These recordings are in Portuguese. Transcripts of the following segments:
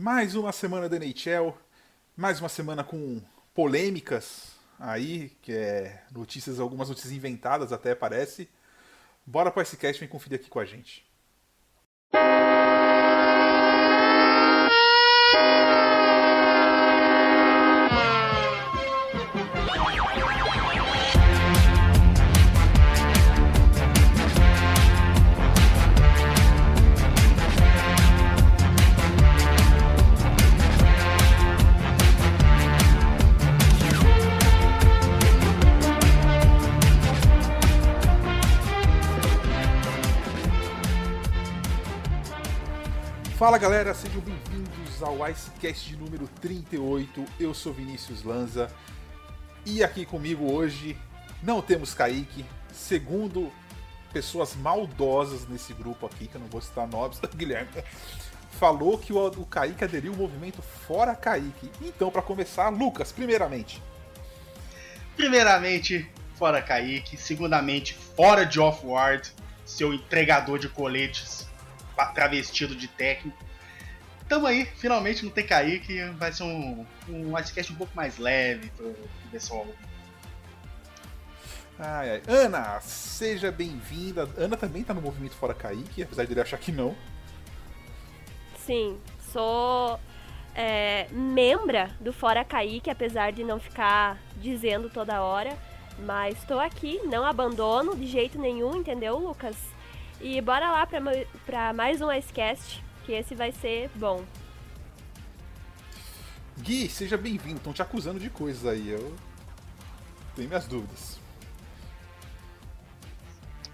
Mais uma semana da NHL, mais uma semana com polêmicas aí, que é notícias, algumas notícias inventadas até parece. Bora para esse cast, vem conferir aqui com a gente. Fala galera, sejam bem-vindos ao Icecast número 38. Eu sou Vinícius Lanza e aqui comigo hoje não temos Kaique, segundo pessoas maldosas nesse grupo aqui, que eu não vou citar nomes, Guilherme, falou que o, Kaique aderiu ao movimento Fora Kaique. Então, para começar, Lucas, primeiramente. Primeiramente, fora Kaique. Segundamente, fora de Off-Ward, seu entregador de coletes travestido de técnico. Tamo aí, finalmente no TKI, que vai ser um, um podcast um pouco mais leve pro pessoal. Ai, ai. Ana, seja bem-vinda. Ana também tá no movimento Fora Kaique, apesar de ele achar que não. Sim, sou é, membra do Fora Kaique, apesar de não ficar dizendo toda hora. Mas estou aqui, não abandono de jeito nenhum, entendeu, Lucas? E bora lá para mais um Icecast, que esse vai ser bom. Gui, seja bem-vindo. Estão te acusando de coisas aí. Eu tenho minhas dúvidas.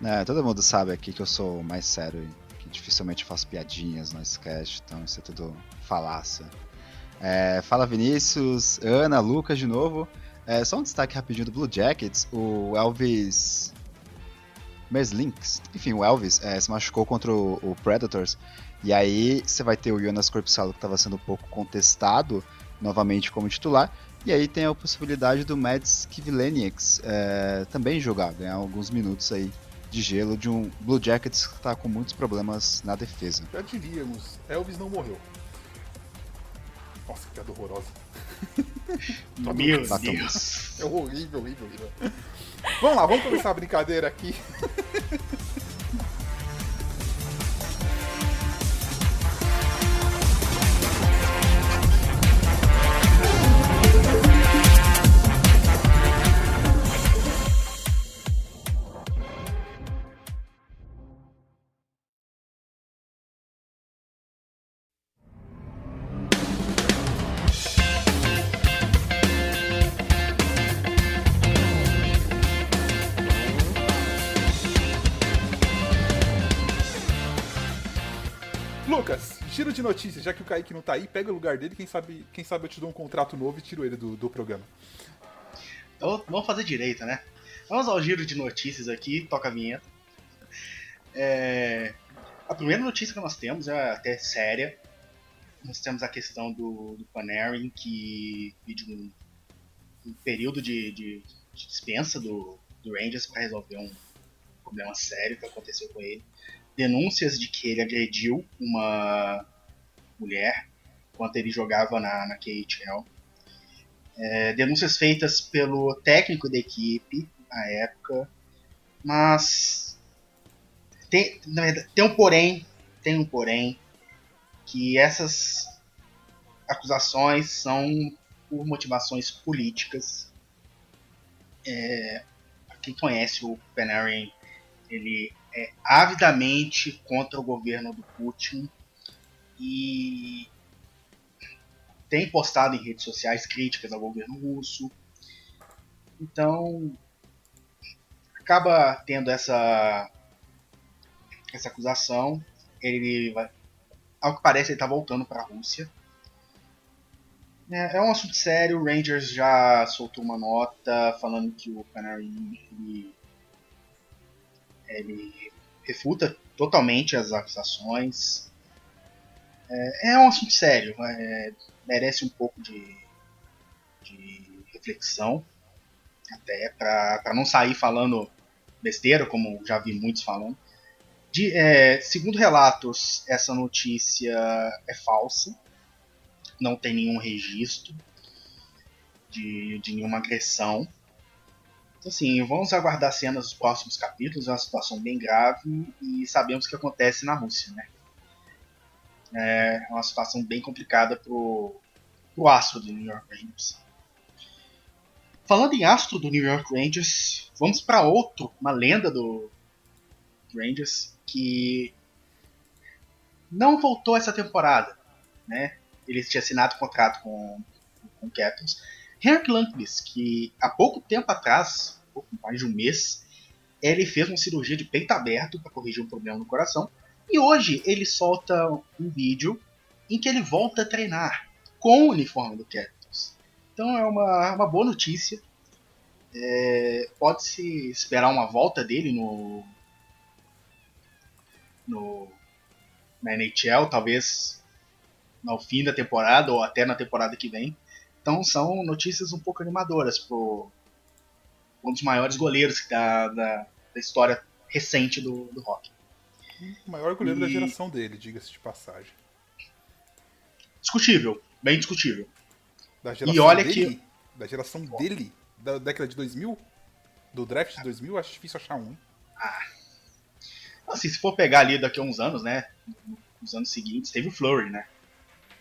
É, todo mundo sabe aqui que eu sou mais sério e que dificilmente faço piadinhas no Icecast, então isso é tudo falácia. É, fala Vinícius, Ana, Lucas de novo. É, só um destaque rapidinho do Blue Jackets. O Elvis Meslinks, enfim, o Elvis é, se machucou contra o, o, Predators. E aí você vai ter o Jonas Corpusalo que estava sendo um pouco contestado novamente como titular. E aí tem a possibilidade do Mads Kivlenieks é, também jogar, ganhar alguns minutos aí de gelo de um Blue Jackets que está com muitos problemas na defesa. Já diríamos, Elvis não morreu. Nossa, que piada horrorosa. Meu Deus. É horrível, horrível, horrível. Vamos lá, vamos começar a brincadeira aqui. notícias, já que o Kaique não tá aí, pega o lugar dele, quem sabe, quem sabe eu te dou um contrato novo e tiro ele do, do programa. Então, vamos fazer direito, né? Vamos ao giro de notícias aqui, toca a vinheta. É... A primeira notícia que nós temos é até séria. Nós temos a questão do, do Panarin, que pediu um, um período de, de, de, dispensa do, do Rangers para resolver um problema sério que aconteceu com ele denúncias de que ele agrediu uma mulher enquanto ele jogava na, na KHL. É, denúncias feitas pelo técnico da equipe na época, mas tem, tem um porém, tem um porém que essas acusações são por motivações políticas. É, quem conhece o Panarin, ele é avidamente contra o governo do Putin e tem postado em redes sociais críticas ao governo russo. Então, acaba tendo essa essa acusação. Ele vai, ao que parece, ele está voltando para a Rússia. É, é, um assunto sério. O Rangers já soltou uma nota falando que o Panarin ele, ele refuta totalmente as acusações. É, é um assunto sério, é, merece um pouco de, de reflexão, até para não sair falando besteira, como já vi muitos falando. De, é, segundo relatos, essa notícia é falsa. não tem nenhum registro de, de nenhuma agressão. Então, assim, vamos aguardar cenas dos próximos capítulos, é uma situação bem grave e sabemos o que acontece na Rússia, né? É uma situação bem complicada pro, pro astro do New York Rangers. Falando em astro do New York Rangers, vamos para outro, uma lenda do Rangers que não voltou essa temporada, né? Ele tinha assinado contrato com, com o Capitals. Henrik Lundqvist, que há pouco tempo atrás, pouco mais de um mês, ele fez uma cirurgia de peito aberto para corrigir um problema no coração. E hoje ele solta um vídeo em que ele volta a treinar com o uniforme do Capitals. Então é uma, uma boa notícia. É, Pode-se esperar uma volta dele no, no na NHL, talvez no fim da temporada ou até na temporada que vem. Então são notícias um pouco animadoras pro um dos maiores goleiros da, da, da história recente do, do hockey. O maior goleiro e... da geração dele, diga-se de passagem. Discutível, bem discutível. Da geração e olha dele? Que... Da geração dele? Da década de 2000? Do draft de 2000? Acho difícil achar um. Ah. Assim, se for pegar ali daqui a uns anos, né? Nos anos seguintes, teve o Flurry, né?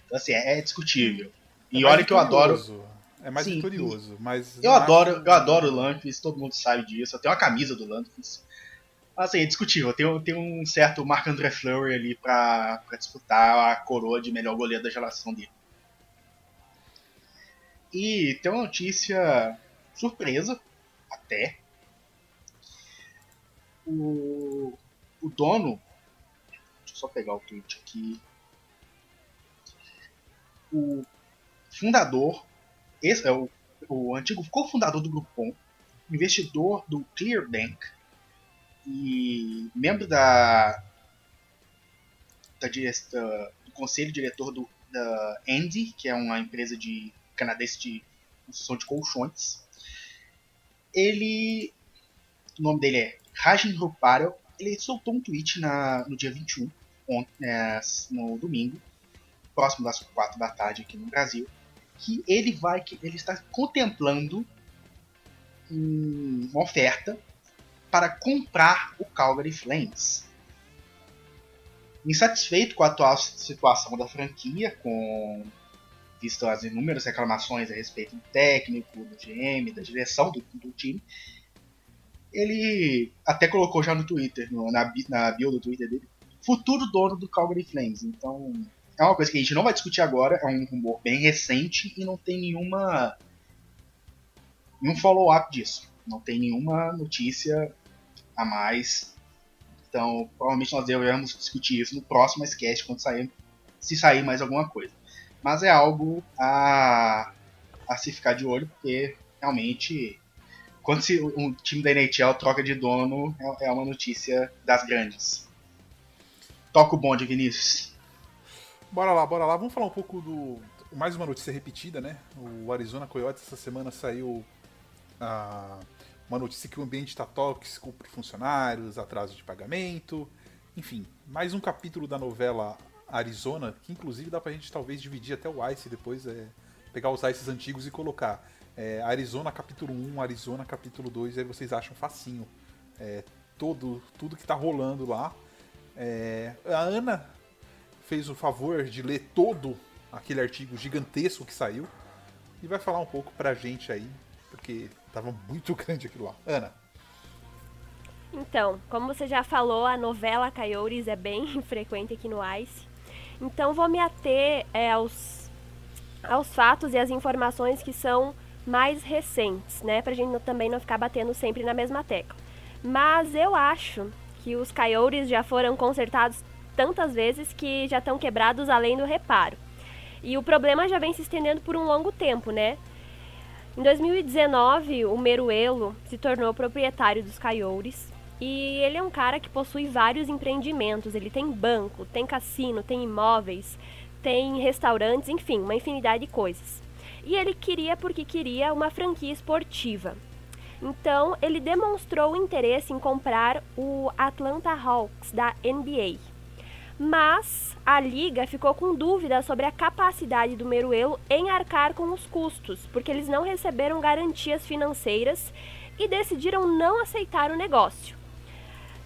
Então, assim, é, é discutível. É e olha que eu adoro. É mais Sim, vitorioso, mas. Eu adoro, eu adoro o Lanfis, todo mundo sabe disso. Eu tenho uma camisa do Lanfis. Assim, é discutível. Tem, tem um certo Marc-André Fleury ali pra, pra disputar a coroa de melhor goleiro da geração dele. E tem uma notícia surpresa, até. O, o dono. Deixa eu só pegar o tweet aqui. O fundador, esse é o, o antigo cofundador do Groupon, investidor do Clearbank e membro da, da, da do conselho diretor do, da Andy, que é uma empresa de canadense de construção de colchões. Ele, o nome dele é Rajin Ruparel, ele soltou um tweet na, no dia 21, ontem, é, no domingo, próximo das 4 da tarde aqui no Brasil, que ele vai que ele está contemplando uma oferta para comprar o Calgary Flames. Insatisfeito com a atual situação da franquia, com visto as inúmeras reclamações a respeito do técnico, do GM, da direção do, do time, ele até colocou já no Twitter, no, na, na bio do Twitter dele, futuro dono do Calgary Flames. Então, é uma coisa que a gente não vai discutir agora, é um rumor bem recente e não tem nenhuma nenhum follow-up disso. Não tem nenhuma notícia a mais. Então, provavelmente nós devemos discutir isso no próximo sketch quando sair, se sair mais alguma coisa. Mas é algo a, a se ficar de olho, porque realmente quando se, um time da NHL troca de dono, é, é uma notícia das grandes. Toca o bonde, Vinícius. Bora lá, bora lá. Vamos falar um pouco do. Mais uma notícia repetida, né? O Arizona Coyotes essa semana saiu ah, uma notícia que o ambiente está tóxico para funcionários, atraso de pagamento. Enfim, mais um capítulo da novela Arizona, que inclusive dá pra gente talvez dividir até o Ice depois, é, pegar os Ices antigos e colocar é, Arizona capítulo 1, Arizona capítulo 2, aí vocês acham facinho. É, todo, tudo que tá rolando lá. É, a Ana fez o favor de ler todo aquele artigo gigantesco que saiu e vai falar um pouco pra gente aí, porque tava muito grande aquilo lá. Ana. Então, como você já falou, a novela Coyotes é bem frequente aqui no Ice. Então vou me ater é, aos, aos fatos e às informações que são mais recentes, né? Pra gente também não ficar batendo sempre na mesma tecla. Mas eu acho que os Coyotes já foram consertados tantas vezes que já estão quebrados além do reparo. E o problema já vem se estendendo por um longo tempo, né? Em 2019, o Meruelo se tornou proprietário dos Coyotes e ele é um cara que possui vários empreendimentos. Ele tem banco, tem cassino, tem imóveis, tem restaurantes, enfim, uma infinidade de coisas. E ele queria porque queria uma franquia esportiva. Então, ele demonstrou interesse em comprar o Atlanta Hawks da NBA. Mas a liga ficou com dúvida sobre a capacidade do Meruelo em arcar com os custos, porque eles não receberam garantias financeiras e decidiram não aceitar o negócio.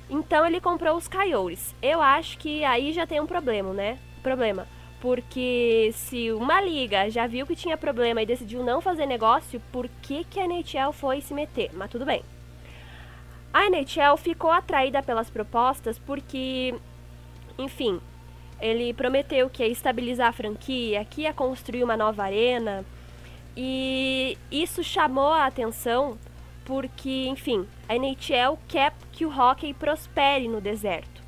Então ele comprou os Coyotes. Eu acho que aí já tem um problema, né? Problema. Porque se uma liga já viu que tinha problema e decidiu não fazer negócio, por que, que a NHL foi se meter? Mas tudo bem. A NHL ficou atraída pelas propostas porque, enfim, ele prometeu que ia estabilizar a franquia, que ia construir uma nova arena. E isso chamou a atenção porque, enfim, a NHL quer que o hockey prospere no deserto.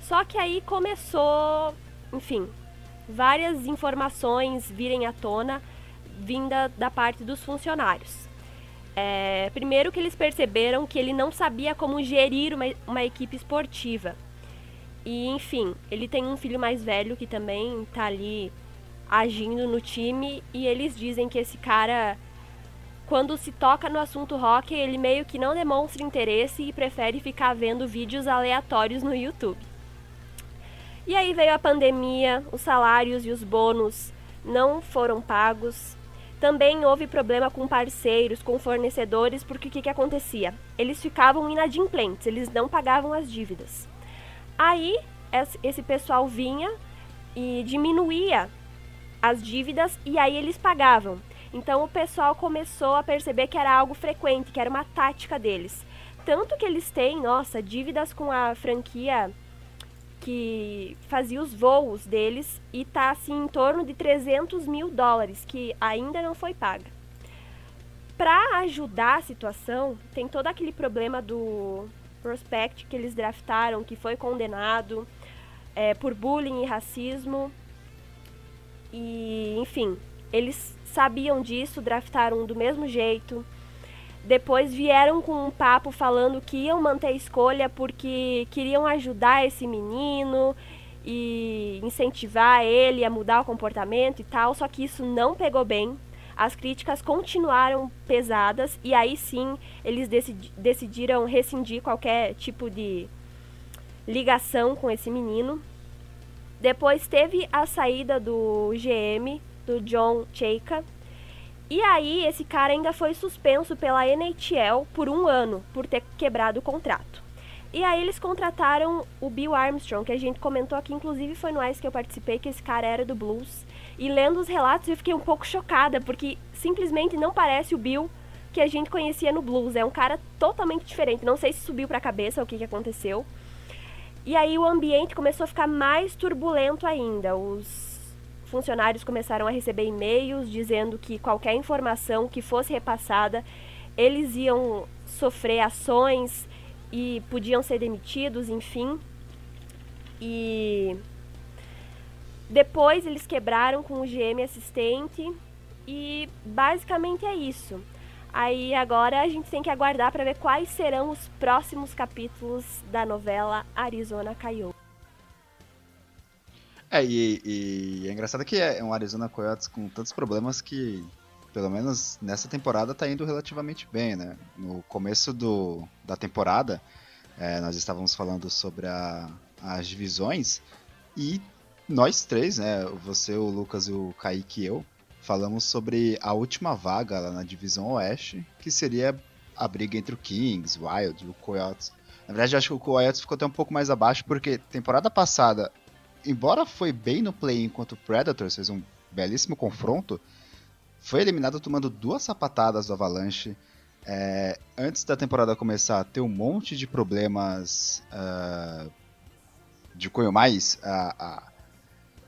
Só que aí começou, enfim, várias informações virem à tona vinda da parte dos funcionários. É, primeiro que eles perceberam que ele não sabia como gerir uma, uma equipe esportiva. E enfim, ele tem um filho mais velho que também está ali agindo no time e eles dizem que esse cara quando se toca no assunto rock, ele meio que não demonstra interesse e prefere ficar vendo vídeos aleatórios no YouTube. E aí veio a pandemia, os salários e os bônus não foram pagos. Também houve problema com parceiros, com fornecedores, porque o que, que acontecia? Eles ficavam inadimplentes, eles não pagavam as dívidas. Aí esse pessoal vinha e diminuía as dívidas e aí eles pagavam. Então o pessoal começou a perceber que era algo frequente, que era uma tática deles. Tanto que eles têm, nossa, dívidas com a franquia que fazia os voos deles e tá assim em torno de 300 mil dólares, que ainda não foi paga. Para ajudar a situação, tem todo aquele problema do prospect que eles draftaram, que foi condenado é, por bullying e racismo. E, enfim, eles sabiam disso, draftaram do mesmo jeito. Depois vieram com um papo falando que iam manter a escolha porque queriam ajudar esse menino e incentivar ele a mudar o comportamento e tal, só que isso não pegou bem. As críticas continuaram pesadas e aí sim eles decidi decidiram rescindir qualquer tipo de ligação com esse menino. Depois teve a saída do GM, do John Cheika, e aí, esse cara ainda foi suspenso pela NHL por um ano, por ter quebrado o contrato. E aí eles contrataram o Bill Armstrong, que a gente comentou aqui, inclusive foi no Ice que eu participei, que esse cara era do Blues. E lendo os relatos eu fiquei um pouco chocada, porque simplesmente não parece o Bill que a gente conhecia no Blues. É um cara totalmente diferente. Não sei se subiu pra cabeça o que, que aconteceu. E aí o ambiente começou a ficar mais turbulento ainda. Os funcionários começaram a receber e-mails dizendo que qualquer informação que fosse repassada, eles iam sofrer ações e podiam ser demitidos, enfim. E depois eles quebraram com o GM assistente e basicamente é isso. Aí agora a gente tem que aguardar para ver quais serão os próximos capítulos da novela Arizona Coyote. É, e, e, é engraçado que é um Arizona Coyotes com tantos problemas que, pelo menos nessa temporada, tá indo relativamente bem, né? No começo do, da temporada, é, nós estávamos falando sobre a, as divisões e nós três, né? Você, o Lucas, o Kaique e eu, falamos sobre a última vaga lá na divisão oeste, que seria a briga entre o Kings, Wild e o Coyotes. Na verdade, acho que o Coyotes ficou até um pouco mais abaixo, porque temporada passada embora foi bem no play enquanto o Predators fez um belíssimo confronto, foi eliminado tomando duas sapatadas do Avalanche. É, antes da temporada começar, ter um monte de problemas uh, de cunho mais uh,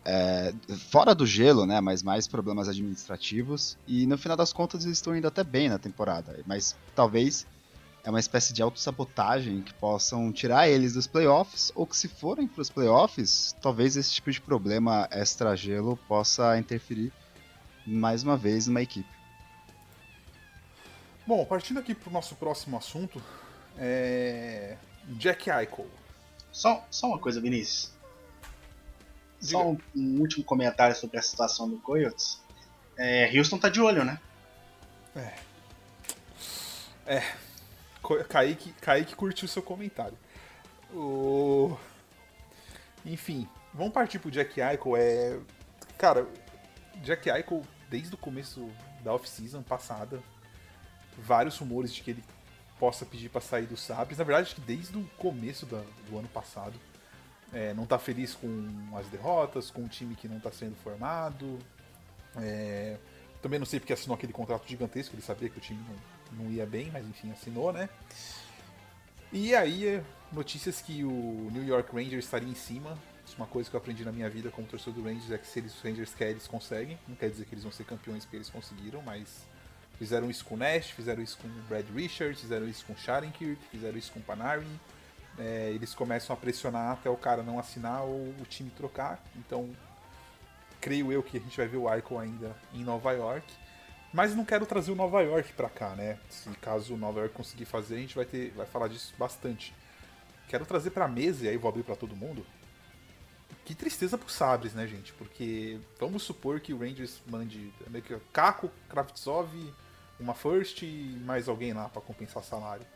uh, fora do gelo, né? Mas mais problemas administrativos. E no final das contas eles estão indo até bem na temporada. Mas talvez é uma espécie de autossabotagem que possam tirar eles dos playoffs, ou que se forem para os playoffs, talvez esse tipo de problema extra-gelo possa interferir mais uma vez numa equipe. Bom, partindo aqui para o nosso próximo assunto, é... Jack Eichel. Só, só uma coisa, Vinícius. Diga. Só um, um, último comentário sobre a situação do Coyotes. É, Houston tá de olho, né? É. É, Kaique, Kaique curtiu seu comentário. O... Enfim, vamos partir pro Jack Eichel. É... Cara, Jack Eichel, desde o começo da off-season passada, vários rumores de que ele possa pedir para sair do Sabres. Na verdade, acho que desde o começo do, do ano passado. É, não tá feliz com as derrotas, com o time que não tá sendo formado. É, também não sei porque assinou aquele contrato gigantesco, ele sabia que o time não, não ia bem, mas enfim, assinou, né? E aí, notícias que o New York Rangers estaria em cima. É uma coisa que eu aprendi na minha vida como torcedor do Rangers, é que se eles, os Rangers querem, eles conseguem. Não quer dizer que eles vão ser campeões porque eles conseguiram, mas fizeram isso com o Nash, fizeram isso com o Brad Richards, fizeram isso com o Shattenkirk, fizeram isso com o Panarin. É, eles começam a pressionar até o cara não assinar ou o time trocar. Então, creio eu que a gente vai ver o Eichel ainda em Nova York. Mas não quero trazer o Nova York para cá, né? Se caso o Nova York conseguir fazer, a gente vai ter, vai falar disso bastante. Quero trazer para mesa e aí vou abrir para todo mundo. Que tristeza pro Sabres, né, gente? Porque vamos supor que o Rangers mande meio que Kako, Kravtsov, uma first e mais alguém lá para compensar salário.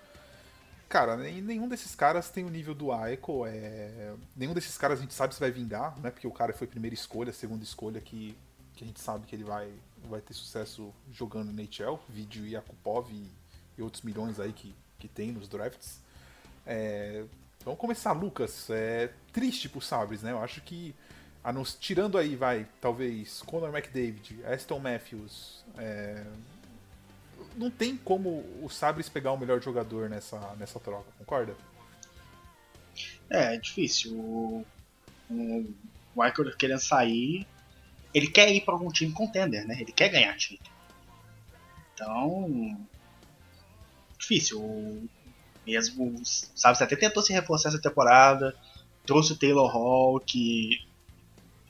Cara, nenhum desses caras tem o nível do Aiko. É... Nenhum desses caras a gente sabe se vai vingar, né? Porque o cara foi primeira escolha, segunda escolha que, que a gente sabe que ele vai, vai ter sucesso jogando no NHL. Vídeo Yakupov e, e outros milhões aí que, que tem nos drafts. É... Vamos começar, Lucas. É triste pro Sabres, né? Eu acho que. Tirando aí, vai, talvez, Conor McDavid, Aston Matthews, é, não tem como o Sabres pegar o melhor jogador nessa, nessa troca, concorda? É, é difícil. O, o Michael querendo sair, ele quer ir para algum time contender, né? Ele quer ganhar título. Então, difícil. O, mesmo, sabe, você até tentou se reforçar essa temporada, trouxe o Taylor Hall, que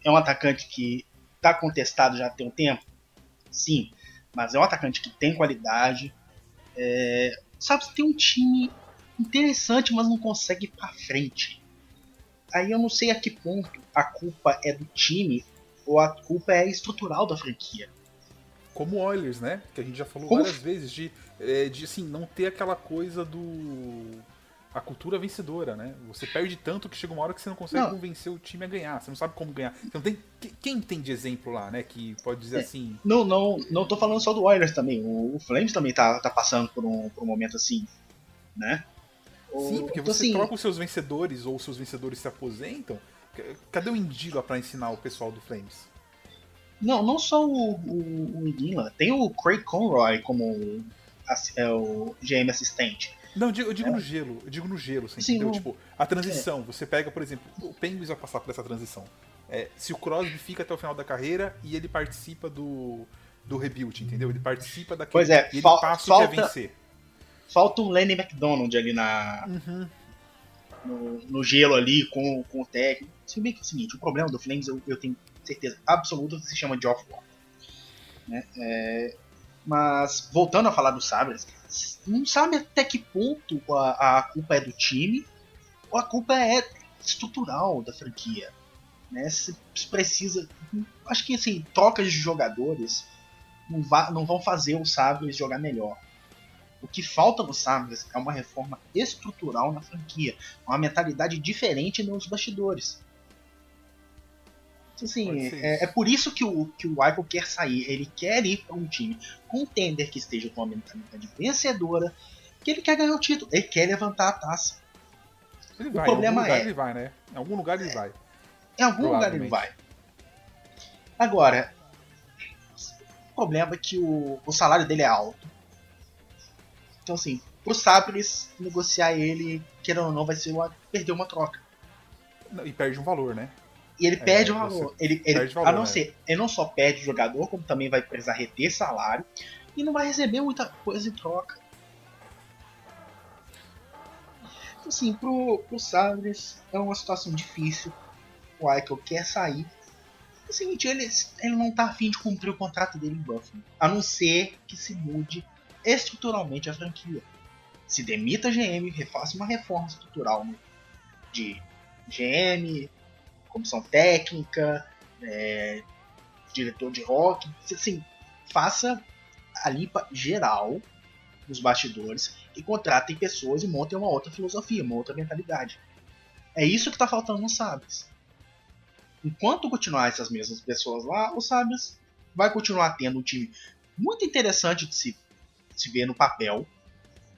é um atacante que está contestado já tem um tempo. Sim, mas é um atacante que tem qualidade. É, sabe, você tem um time interessante, mas não consegue ir pra frente. Aí eu não sei a que ponto a culpa é do time ou a culpa é estrutural da franquia. Como o Oilers, né? Que a gente já falou Como... várias vezes, de, é, de assim, não ter aquela coisa do a cultura vencedora, né? Você perde tanto que chega uma hora que você não consegue não. convencer o time a ganhar. Você não sabe como ganhar. Você não tem quem tem de exemplo lá, né? Que pode dizer é. assim. Não, não, não tô falando só do Oilers também. O, o Flames também tá, tá passando por um, por um momento assim, né? Sim, porque então, você assim, troca os seus vencedores ou os seus vencedores se aposentam. Cadê o Indila para ensinar o pessoal do Flames? Não, não só o, o, o Indila. Tem o Craig Conroy como é, o GM assistente. Não, eu digo, eu digo é. no gelo. Eu digo no gelo, você Sim, entendeu? Tipo, a transição. É. Você pega, por exemplo, o Penguins vai passar por essa transição. É, se o Crosby fica até o final da carreira e ele participa do, do rebuild, entendeu? Ele participa daquele. Pois é, ele fal passa falta, o é vencer. Falta um Lenny McDonald ali na. Uhum. No, no, gelo ali com, com o técnico. Se bem que é o seguinte, o problema do Flames eu, eu tenho certeza absoluta que se chama Geoff Wall. Né? É, mas voltando a falar do Sabres, não sabe até que ponto a, a culpa é do time ou a culpa é estrutural da franquia. Né? Se, precisa. Acho que assim, trocas de jogadores não, va, não vão fazer o Sabres jogar melhor. O que falta no Sabres é uma reforma estrutural na franquia, uma mentalidade diferente nos bastidores. Assim, é, é, por isso que o, que o Michael quer sair. Ele quer ir para um time contender que esteja com uma mentalidade vencedora, que ele quer ganhar o título, ele quer levantar a taça. Ele o vai, problema em algum lugar é, ele vai, né? Em algum lugar ele vai. Em algum lugar ele vai. Agora, o problema é que o, o salário dele é alto. Então, assim, pro Sabres negociar ele, querendo ou não, vai ser uma, perder uma troca. E perde um valor, né? E ele é, perde o valor. Ele, ele valor, a não né? ser, ele não só perde o jogador, como também vai precisar reter salário e não vai receber muita coisa em troca. Então, assim, pro, pro Sabres é uma situação difícil. O Eichel quer sair. É o seguinte, ele, ele não tá afim de cumprir o contrato dele em Buffalo. A não ser que se mude estruturalmente a franquia. Se demita a GM, refaça uma reforma estrutural né? de GM, comissão técnica, é, diretor de rock, assim, faça a limpa geral nos bastidores e contratem pessoas e montem uma outra filosofia, uma outra mentalidade. É isso que está faltando no Sabres. enquanto continuar essas mesmas pessoas lá, o Sabres vai continuar tendo um time muito interessante de se, de se ver no papel.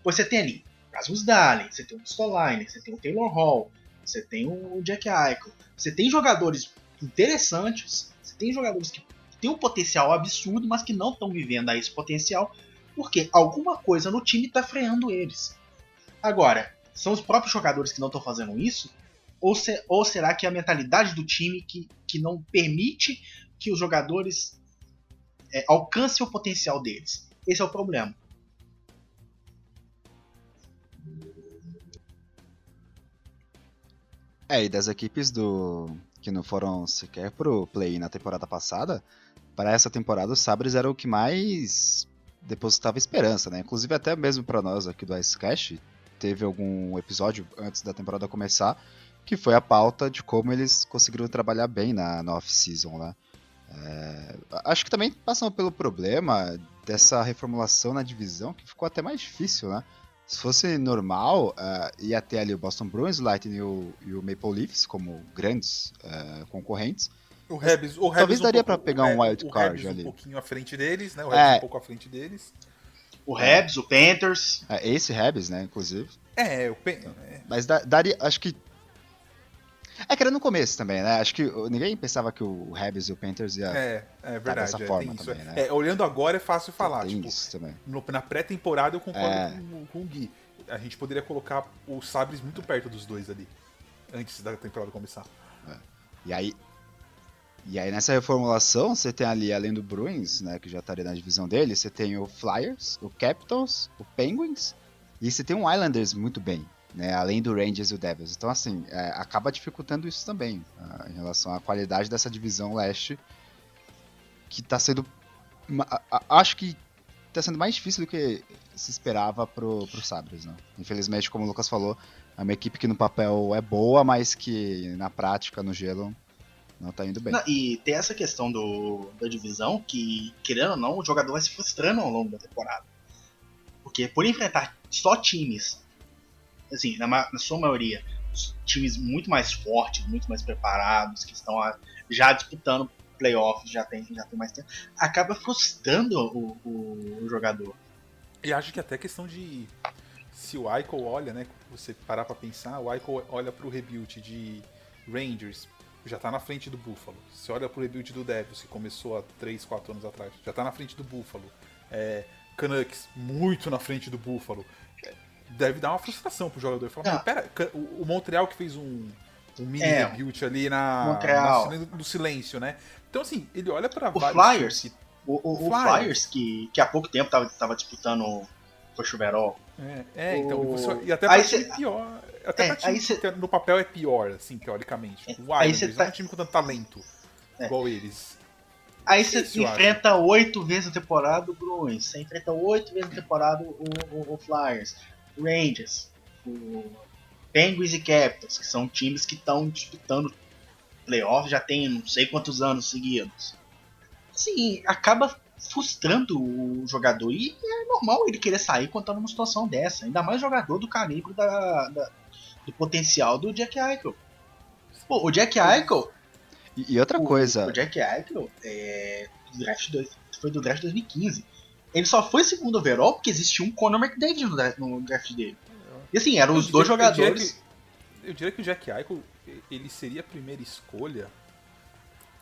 Pois você tem ali Rasmus Dahlen, você tem o Stoline, você tem o Taylor Hall, você tem o Jack Eichel, você tem jogadores interessantes, você tem jogadores que têm um potencial absurdo, mas que não estão vivendo a esse potencial, porque alguma coisa no time está freando eles. Agora, são os próprios jogadores que não estão fazendo isso? Ou, se, ou, será que é a mentalidade do time que, que não permite que os jogadores é, alcancem o potencial deles? Esse é o problema. É, e das equipes do que não foram sequer pro play na temporada passada, para essa temporada o Sabres era o que mais depositava esperança, né? Inclusive até mesmo para nós aqui do Icecast, teve algum episódio antes da temporada começar que foi a pauta de como eles conseguiram trabalhar bem na, na off-season. Né? É, acho que também passam pelo problema dessa reformulação na divisão que ficou até mais difícil, né? Se fosse normal, uh, ia ter ali o Boston Bruins, o Lightning e o, e o Maple Leafs como grandes uh, concorrentes. O Rebs, o Talvez um daria para pegar um wild card o ali. um pouquinho à frente deles, né? O Rebs é. um pouco à frente deles. O Rebs, o Panthers. É, esse Rebs, né, inclusive. É, o Panthers. É. Mas da, daria, acho que é que era no começo também, né? Acho que ninguém pensava que o Rebs e o Panthers ia é, é verdade, dessa é, forma também, né? É, olhando agora é fácil falar. Tem tipo, isso também. No, na pré-temporada eu concordo É. com, com o Gui. A gente poderia colocar os Sabres muito perto dos dois ali. Antes da temporada começar. E aí, e aí nessa reformulação, você tem ali, além do Bruins, né, que já estaria na divisão dele, você tem o Flyers, o Capitals, o Penguins, e você tem um Islanders muito bem, né, além do Rangers e o Devils. Então, assim, é, acaba dificultando isso também, ah, em relação à qualidade dessa divisão leste, que está sendo, uma- a- a- acho que está sendo mais difícil do que se esperava pro, pro Sabres, né. Infelizmente, como o Lucas falou, é uma equipe que no papel é boa, mas que na prática, no gelo, não tá indo bem. Não, e tem essa questão do, da divisão que, querendo ou não, o jogador vai se frustrando ao longo da temporada. Porque por enfrentar só times, assim, na, na sua maioria, times muito mais fortes, muito mais preparados, que estão já disputando playoffs, já tem, já tem mais tempo, acaba frustrando o, o- o jogador. E acho que até questão de. Se o Eichel olha, né? Você parar pra pensar, o Eichel olha pro rebuild de Rangers, já tá na frente do Buffalo. Você olha pro rebuild do Devils, que começou há 3, 4 anos atrás, já tá na frente do Buffalo. É, Canucks, muito na frente do Buffalo. Deve dar uma frustração pro jogador. Falar, Ah. "Mas pera, o o Montreal que fez um, um mini É, ali na, Montreal. na no silêncio, né? Então, assim, ele olha pra O vários Flyers, times O, o- o Flyers. Flyers, que, que há pouco tempo tava, tava disputando o Chuverol, É, é, então, O- você- e até pra cê- pior. Até É, time cê- que no papel é pior, assim, teoricamente. O aí Islanders cê não é tá- um time com tanto talento É. igual eles. Aí você enfrenta oito vezes a temporada o Bruins, você enfrenta oito vezes a temporada o, o- o Flyers, o Rangers, o Penguins e Capitals, que são times que estão disputando playoffs já tem não sei quantos anos seguidos. Assim, acaba frustrando o jogador e é normal ele querer sair quando tá numa situação dessa, ainda mais jogador do calibre da, da- do potencial do Jack Eichel. Pô, o Jack Eichel E, e outra o- coisa, O Jack Eichel é, do draft dois- foi do draft 2015. Ele só foi segundo overall porque existia um Conor McDavid no, no draft dele. E assim, eram os dois diria- eu diria jogadores. que- Eu diria que o Jack Eichel, ele seria a primeira escolha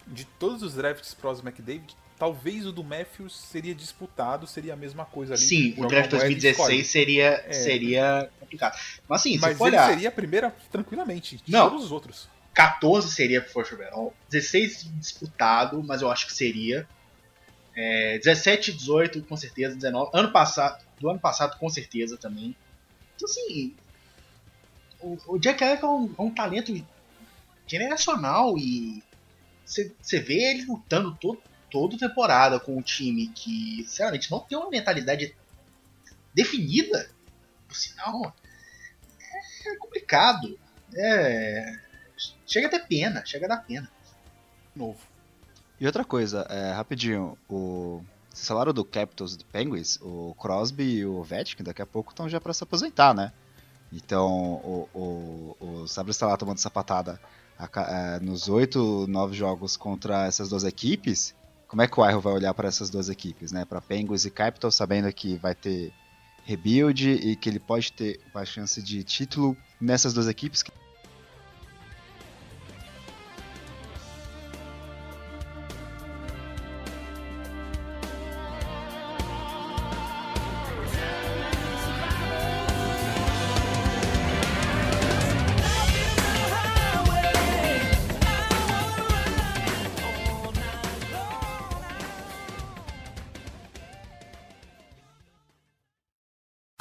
de todos os drafts pros McDavid. Talvez o do Matthews seria disputado, seria a mesma coisa ali. Sim, o draft uma moeda e 2016 seria, É. seria complicado. Mas assim, se Mas for ele olhar, seria a primeira tranquilamente, de Não. todos os outros. 14 seria pro first overall, 16 disputado, mas eu acho que seria. É, 17 18 com certeza, 19. Ano passado, do ano passado com certeza também. Então assim, o, o Jack Eichel é um, é um talento generacional e você vê ele lutando todo, toda temporada com um time que, sinceramente, não tem uma mentalidade definida, por sinal, é complicado. É, chega a ter pena, chega a dar pena. Novo. E outra coisa, é, rapidinho, o falaram do Capitals do Penguins, o Crosby e o Ovechkin daqui a pouco estão já para se aposentar, né? Então, o, o, o Sabres está lá tomando essa patada a, nos oito, nove jogos contra essas duas equipes, como é que o Iroh vai olhar para essas duas equipes, né? Para Penguins e Capital, sabendo que vai ter rebuild e que ele pode ter uma chance de título nessas duas equipes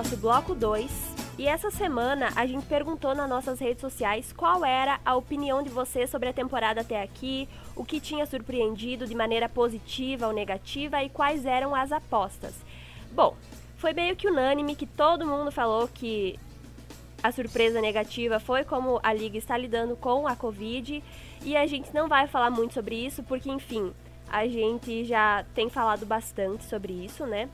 nosso bloco 2. E essa semana a gente perguntou nas nossas redes sociais qual era a opinião de vocês sobre a temporada até aqui, o que tinha surpreendido de maneira positiva ou negativa e quais eram as apostas. Bom, foi meio que unânime que todo mundo falou que a surpresa negativa foi como a liga está lidando com a Covid e a gente não vai falar muito sobre isso porque, enfim, a gente já tem falado bastante sobre isso, né?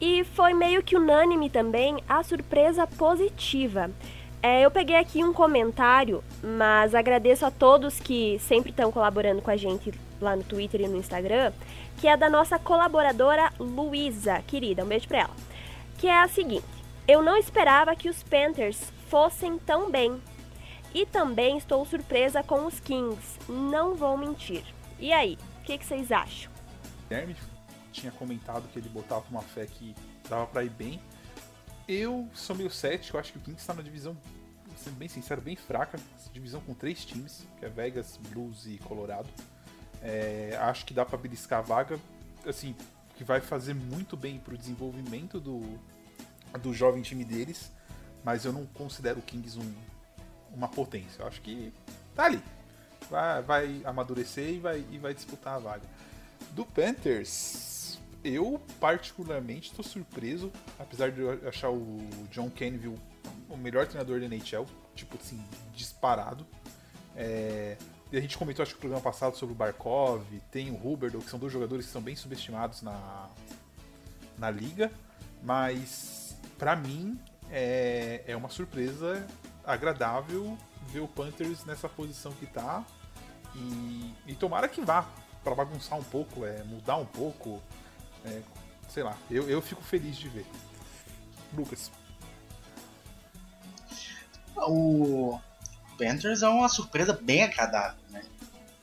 E foi meio que unânime também a surpresa positiva. É, eu peguei aqui um comentário, mas agradeço a todos que sempre estão colaborando com a gente lá no Twitter e no Instagram, que é da nossa colaboradora Luísa, querida, um beijo pra ela. Que é a seguinte: Eu não esperava que os Panthers fossem tão bem. E também estou surpresa com os Kings, não vou mentir. E aí, o que, que vocês acham? Tinha comentado que ele botava uma fé que dava para ir bem. Eu sou meio cético, eu acho que o Kings está na divisão, sendo bem sincero, bem fraca. Divisão com três times, que é Vegas, Blues e Colorado. É, acho que dá para beliscar a vaga, assim, que vai fazer muito bem para o desenvolvimento do, do jovem time deles, mas eu não considero o Kings um, uma potência. Eu acho que tá ali. Vai, vai amadurecer e vai, e vai disputar a vaga. Do Panthers, eu particularmente estou surpreso, apesar de eu achar o John Canville o melhor treinador da NHL, tipo assim, disparado. É, e a gente comentou, acho que no programa passado, sobre o Barkov, tem o Huberdo, que são dois jogadores que são bem subestimados na, na liga, mas para mim é, é uma surpresa agradável ver o Panthers nessa posição que tá. E, e tomara que vá para bagunçar um pouco, é, mudar um pouco, é, sei lá, eu, eu fico feliz de ver. Lucas. O Panthers é uma surpresa bem agradável, né?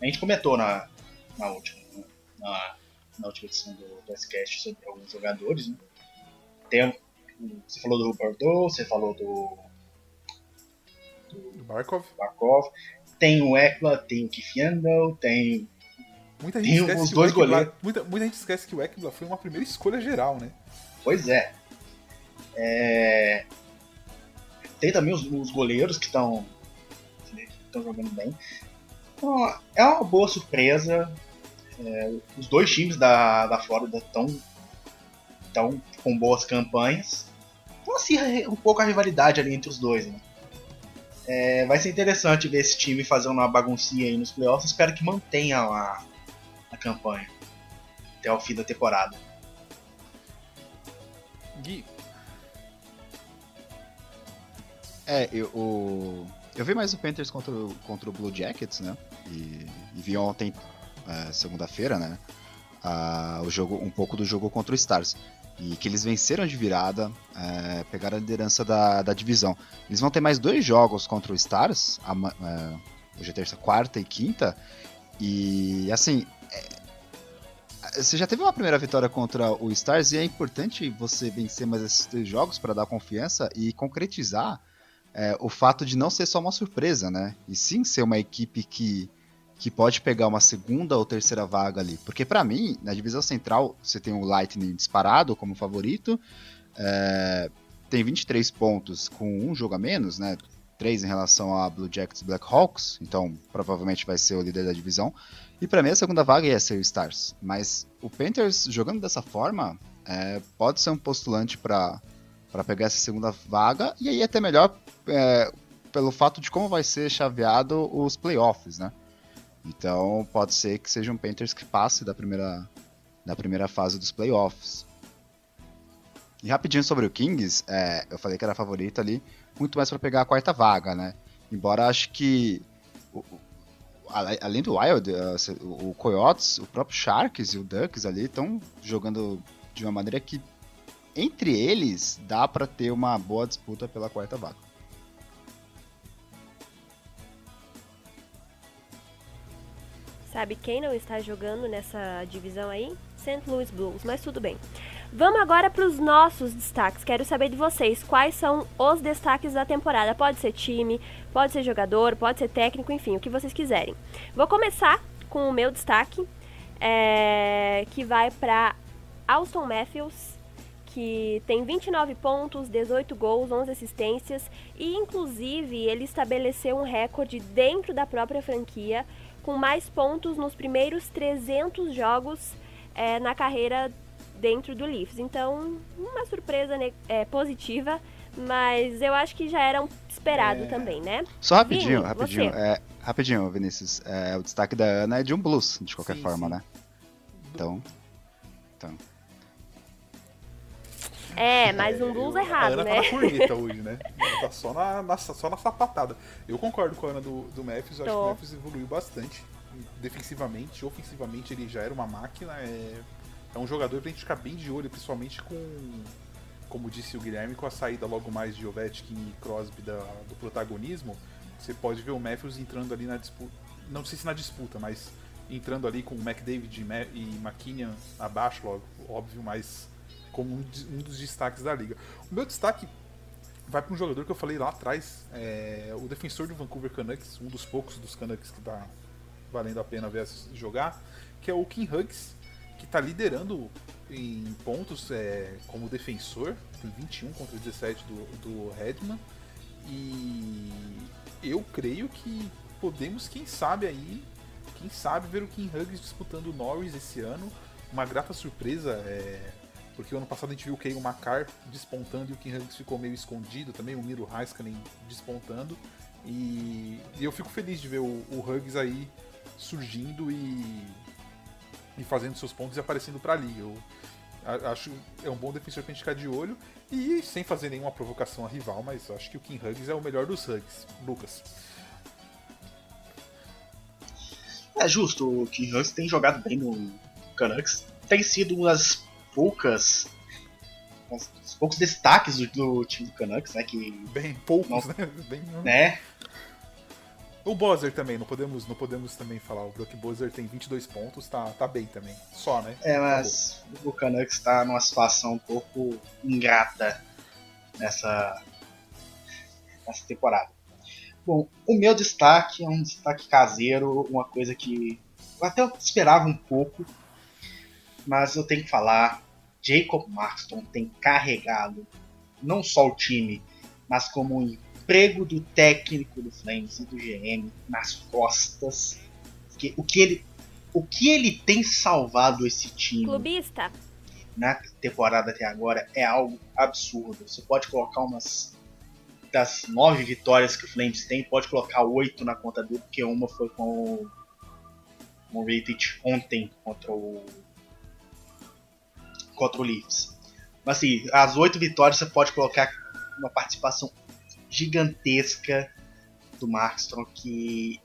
A gente comentou na, na última, né? na, na, última edição do, do S-Cast sobre alguns jogadores, né? Tem, você falou do Bordeaux, você falou do, do, do Barkov. Barkov. Tem o Ekla, tem o Kifiandel, tem Muita gente, esquece os dois goleiros. Muita, muita gente esquece que o Ekblad foi uma primeira escolha geral, né? Pois é. é... Tem também os, os goleiros que estão jogando bem. Então, é uma boa surpresa. É, os dois times da, da Flórida estão tão com boas campanhas. Então assim, um pouco a rivalidade ali entre os dois, né? É, vai ser interessante ver esse time fazendo uma baguncinha aí nos playoffs. Espero que mantenha a, a campanha até o fim da temporada. Gui. É, eu, o... eu vi mais o Panthers contra o, contra o Blue Jackets, né? E, e vi ontem, é, segunda-feira, né? o jogo, um pouco do jogo contra o Stars. E que eles venceram de virada, é, pegaram a liderança da, da divisão. Eles vão ter mais dois jogos contra o Stars, a, é, hoje é terça, quarta e quinta. E assim, você já teve uma primeira vitória contra o Stars e é importante você vencer mais esses três jogos para dar confiança e concretizar é, o fato de não ser só uma surpresa, né? E sim ser uma equipe que que pode pegar uma segunda ou terceira vaga ali. Porque para mim, na divisão central, você tem o Lightning disparado como favorito, é, tem 23 pontos com um jogo a menos, né? 3 em relação a Blue Jackets e Black Hawks, então provavelmente vai ser o líder da divisão. E para mim a segunda vaga ia ser o Stars. Mas o Panthers jogando dessa forma é, pode ser um postulante para pegar essa segunda vaga, e aí até melhor é, pelo fato de como vai ser chaveado os playoffs, né? Então pode ser que seja um Panthers que passe da primeira, da primeira fase dos playoffs. E rapidinho sobre o Kings, é, eu falei que era favorito ali, muito mais para pegar a quarta vaga, né? Embora acho que além do Wild, o Coyotes, o próprio Sharks e o Ducks ali estão jogando de uma maneira que entre eles dá para ter uma boa disputa pela quarta vaga. Sabe quem não está jogando nessa divisão aí? St. Louis Blues, mas tudo bem. Vamos agora para os nossos destaques. Quero saber de vocês quais são os destaques da temporada. Pode ser time, pode ser jogador, pode ser técnico, enfim, o que vocês quiserem. Vou começar com o meu destaque, é, que vai para Austin Matthews, que tem 29 pontos, 18 gols, 11 assistências e, inclusive, ele estabeleceu um recorde dentro da própria franquia com mais pontos nos primeiros 300 jogos é, na carreira dentro do Leafs. Então, uma surpresa né, é, positiva, mas eu acho que já era esperado é... também, né? Só rapidinho, Vini, rapidinho. É, rapidinho, Vinícius. É, o destaque da Ana é de um blues, de qualquer sim, forma, sim. né? Então. Então. É, mas um blues errado, a Ana né? tá na corneta hoje, né? tá só na, na, só na sapatada. Eu concordo com a Ana do, do Memphis, eu acho que o Memphis evoluiu bastante. Defensivamente, ofensivamente ele já era uma máquina. É, é um jogador pra gente ficar bem de olho, principalmente com, como disse o Guilherme, com a saída logo mais de Ovechkin e Crosby da, do protagonismo. Você pode ver o Matthews entrando ali na disputa, não sei se na disputa, mas entrando ali com o McDavid e McKinnon abaixo, logo, óbvio, mas como um dos destaques da liga. O meu destaque vai para um jogador que eu falei lá atrás, é, o defensor do Vancouver Canucks, um dos poucos dos Canucks que está valendo a pena ver jogar, que é o Kim Huggs, que está liderando em pontos é, como defensor, tem 21 contra 17 do, do Redman, e eu creio que podemos, quem sabe aí, quem sabe ver o Kim Huggs disputando o Norris esse ano, uma grata surpresa, é, porque ano passado a gente viu o Keio Makar despontando e o Kim Huggs ficou meio escondido também, o Miro Heiskanen despontando. E, e, eu fico feliz de ver o, o Huggs aí surgindo e, e fazendo seus pontos e aparecendo para ali. Eu acho é um bom defensor pra gente ficar de olho e sem fazer nenhuma provocação a rival, mas acho que o Kim Huggs é o melhor dos Huggs. Lucas. É justo, o Kim Huggs tem jogado bem no Canucks. Tem sido umas poucas os poucos destaques do, do, time do Canucks, né? Que bem poucos, não, né? Bem, né? O Bowser também, não podemos, não podemos também falar. O Brock Bowser tem 22 pontos, tá, tá bem também. Só, né? É, mas Acabou. o Canucks tá numa situação um pouco ingrata nessa, nessa temporada. Bom, o meu destaque é um destaque caseiro, uma coisa que eu até esperava um pouco, mas eu tenho que falar Jacob Marston tem carregado não só o time, mas como o emprego do técnico do Flames e do GM nas costas. Porque o que ele, o que ele tem salvado esse time Clubista. na temporada até agora é algo absurdo. Você pode colocar umas das nove vitórias que o Flames tem, pode colocar oito na conta dele, porque uma foi com o, com o Rated ontem contra o contra o Leafs. Mas assim, as oito vitórias você pode colocar uma participação gigantesca do Markstrom, que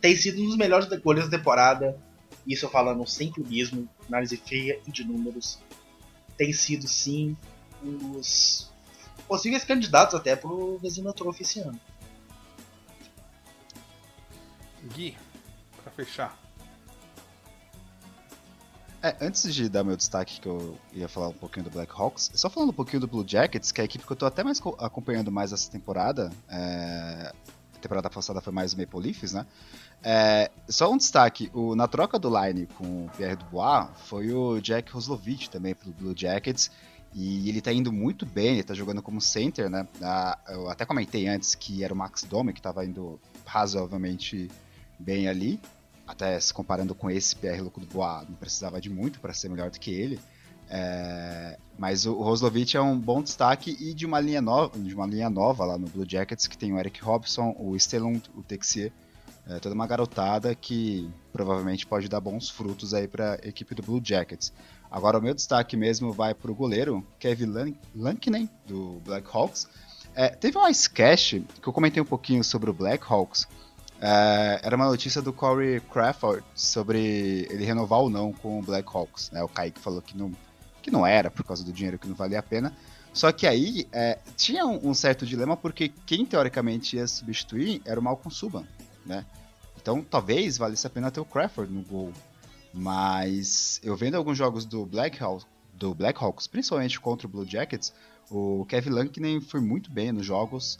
tem sido um dos melhores goleiros da temporada. Isso eu falando sem clubismo, análise feia e de números. Tem sido sim um dos possíveis candidatos até pro Vezina Trophy esse ano. Gui, para fechar, é, antes de dar meu destaque, que eu ia falar um pouquinho do Black Hawks, só falando um pouquinho do Blue Jackets, que é a equipe que eu tô até mais acompanhando mais essa temporada, é... temporada passada foi mais o Maple Leafs, né? É, só um destaque, o, na troca do line com o Pierre Dubois, foi o Jack Roslovich também pro Blue Jackets, e ele tá indo muito bem, ele tá jogando como center, né? Ah, eu até comentei antes que era o Max Domi que tava indo razoavelmente bem ali, até se comparando com esse Pierre Luc Dubois, não precisava de muito para ser melhor do que ele. É, mas o Roslovich é um bom destaque e de uma linha nova, de uma linha nova lá no Blue Jackets que tem o Eric Robson, o Stellon, o Texier, é, toda uma garotada que provavelmente pode dar bons frutos aí para a equipe do Blue Jackets. Agora o meu destaque mesmo vai para o goleiro Kevin Lankinen do Black Hawks. É, teve uma sketch que eu comentei um pouquinho sobre o Black Hawks. É, era uma notícia do Corey Crawford sobre ele renovar ou não com o Black Hawks. Né? O Kaique falou que não que não era por causa do dinheiro que não valia a pena. Só que aí é, tinha um, um, certo dilema porque quem teoricamente ia substituir era o Malcolm Subban, né? Então talvez valesse a pena ter o Crawford no gol. Mas eu vendo alguns jogos do Blackhawks, do Blackhawks, principalmente contra o Blue Jackets, o Kevin Lankinen foi muito bem nos jogos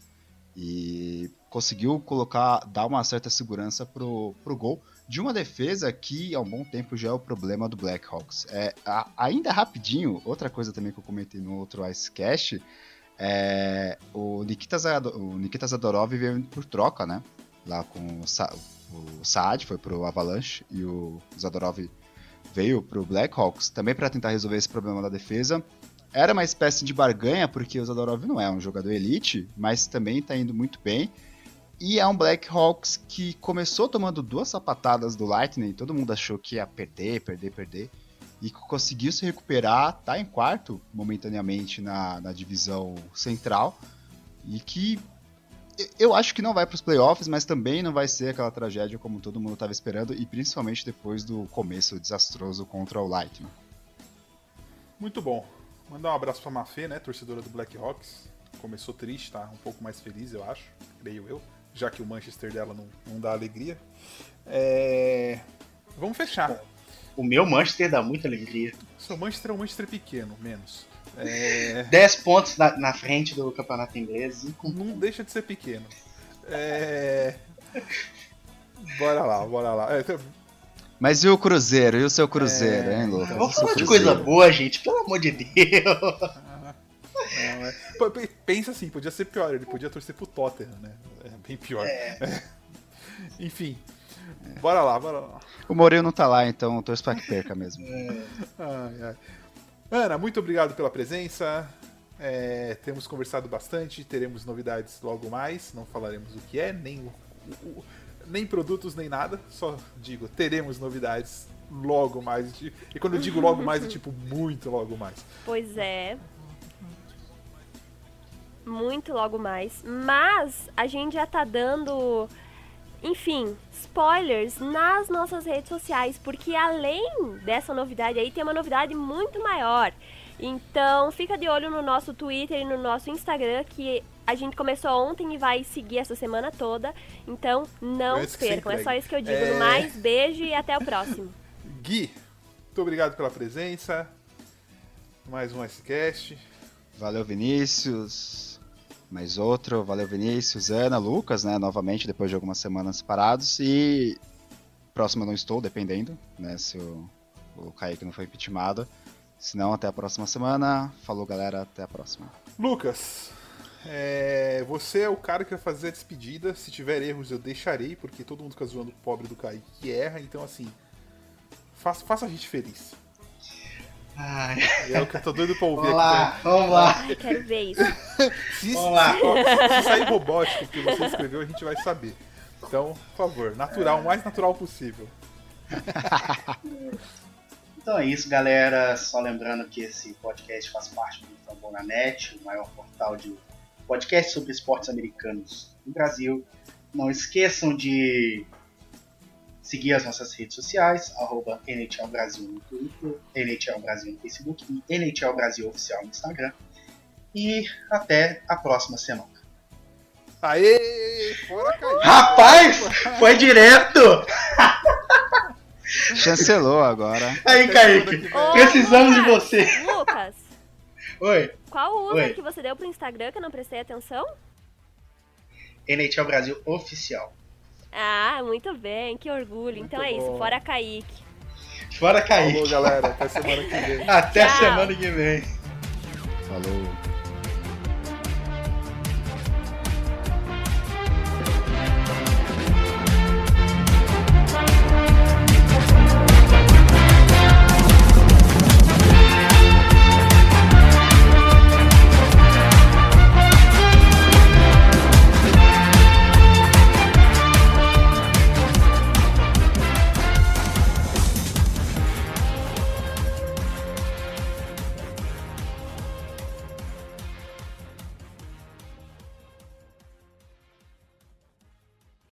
e conseguiu colocar, dar uma certa segurança pro, pro gol de uma defesa que há um bom tempo já é o problema do Blackhawks. É, ainda rapidinho, outra coisa também que eu comentei no outro Icecast, é, o, Nikita Zadorov, o Nikita Zadorov veio por troca, né? Lá com o, Sa o Saad foi pro Avalanche e o Zadorov veio pro Blackhawks também para tentar resolver esse problema da defesa. Era uma espécie de barganha, porque o Zadorov não é um jogador elite, mas também está indo muito bem. E é um Blackhawks que começou tomando duas sapatadas do Lightning, todo mundo achou que ia perder, perder, perder. E conseguiu se recuperar, tá em quarto momentaneamente na, na divisão central. E que eu acho que não vai para os playoffs, mas também não vai ser aquela tragédia como todo mundo estava esperando, e principalmente depois do começo desastroso contra o Lightning. Muito bom. Mandar um abraço para Mafê, né, torcedora do Blackhawks. Começou triste, tá um pouco mais feliz, eu acho, creio eu já que o Manchester dela não, não dá alegria. É... Vamos fechar. O meu Manchester dá muita alegria. O seu Manchester é um Manchester pequeno, menos. É... 10 pontos na, na, frente do campeonato inglês. Não deixa de ser pequeno. É... Bora lá, bora lá. É, Mas e o Cruzeiro? E o seu Cruzeiro, é... hein, Lucas? Vamos falar de coisa boa, gente, pelo amor de Deus. Não, é... Pensa assim, podia ser pior, ele podia torcer pro Tottenham, né? Bem pior. É. Enfim. Bora lá, bora lá. O Moreno não tá lá, então torço pra que perca mesmo. É. Ai, ai. Ana, muito obrigado pela presença. É, temos conversado bastante, teremos novidades logo mais. Não falaremos o que é, nem, o, o, nem produtos, nem nada. Só digo, teremos novidades logo mais. E quando eu digo logo mais, é tipo muito logo mais. Pois é muito logo mais. Mas a gente já tá dando, enfim, spoilers nas nossas redes sociais, porque além dessa novidade aí, tem uma novidade muito maior. Então fica de olho no nosso Twitter e no nosso Instagram, que a gente começou ontem e vai seguir essa semana toda. Então não percam. É só isso que eu digo. É... No mais, beijo e até o próximo. Gui, muito obrigado pela presença. Mais um Icecast. Valeu, Vinícius mais outro. Valeu, Vinícius, Ana, Lucas, né? Novamente, depois de algumas semanas parados. E próximo eu não estou, dependendo, né? Se o, o Kaique não foi impeachmentado. Se não, até a próxima semana. Falou, galera. Até a próxima. Lucas, é, você é o cara que vai fazer a despedida. Se tiver erros, eu deixarei, porque todo mundo fica zoando o pobre do Kaique que erra. Então, assim, faça, faça a gente feliz. Ai. É o que eu tô doido pra ouvir vamos aqui. Lá, Vamos lá, Ai, quero ver isso. se, vamos lá. Se, se sair robótico que você escreveu, a gente vai saber. Então, por favor, natural, o mais natural possível. Então é isso, galera. Só lembrando que esse podcast faz parte do Fambonanet, o maior portal de podcast sobre esportes americanos do Brasil. Não esqueçam de seguir as nossas redes sociais, arroba NHL Brasil no Twitter, NHL Brasil no Facebook e NHL Brasil Oficial no Instagram. E até a próxima semana. Aê! Fora Kaique! Rapaz! Foi direto! Chancelou agora. Aí, Kaique, precisamos de você. Lucas! Oi. Qual o Oi. que você deu pro Instagram que eu não prestei atenção? NHL Brasil oficial. Ah, muito bem, que orgulho. Muito então é isso, fora Kaique. Fora Kaique. Falou, galera. Até semana que vem. Até Tchau. semana que vem. Falou.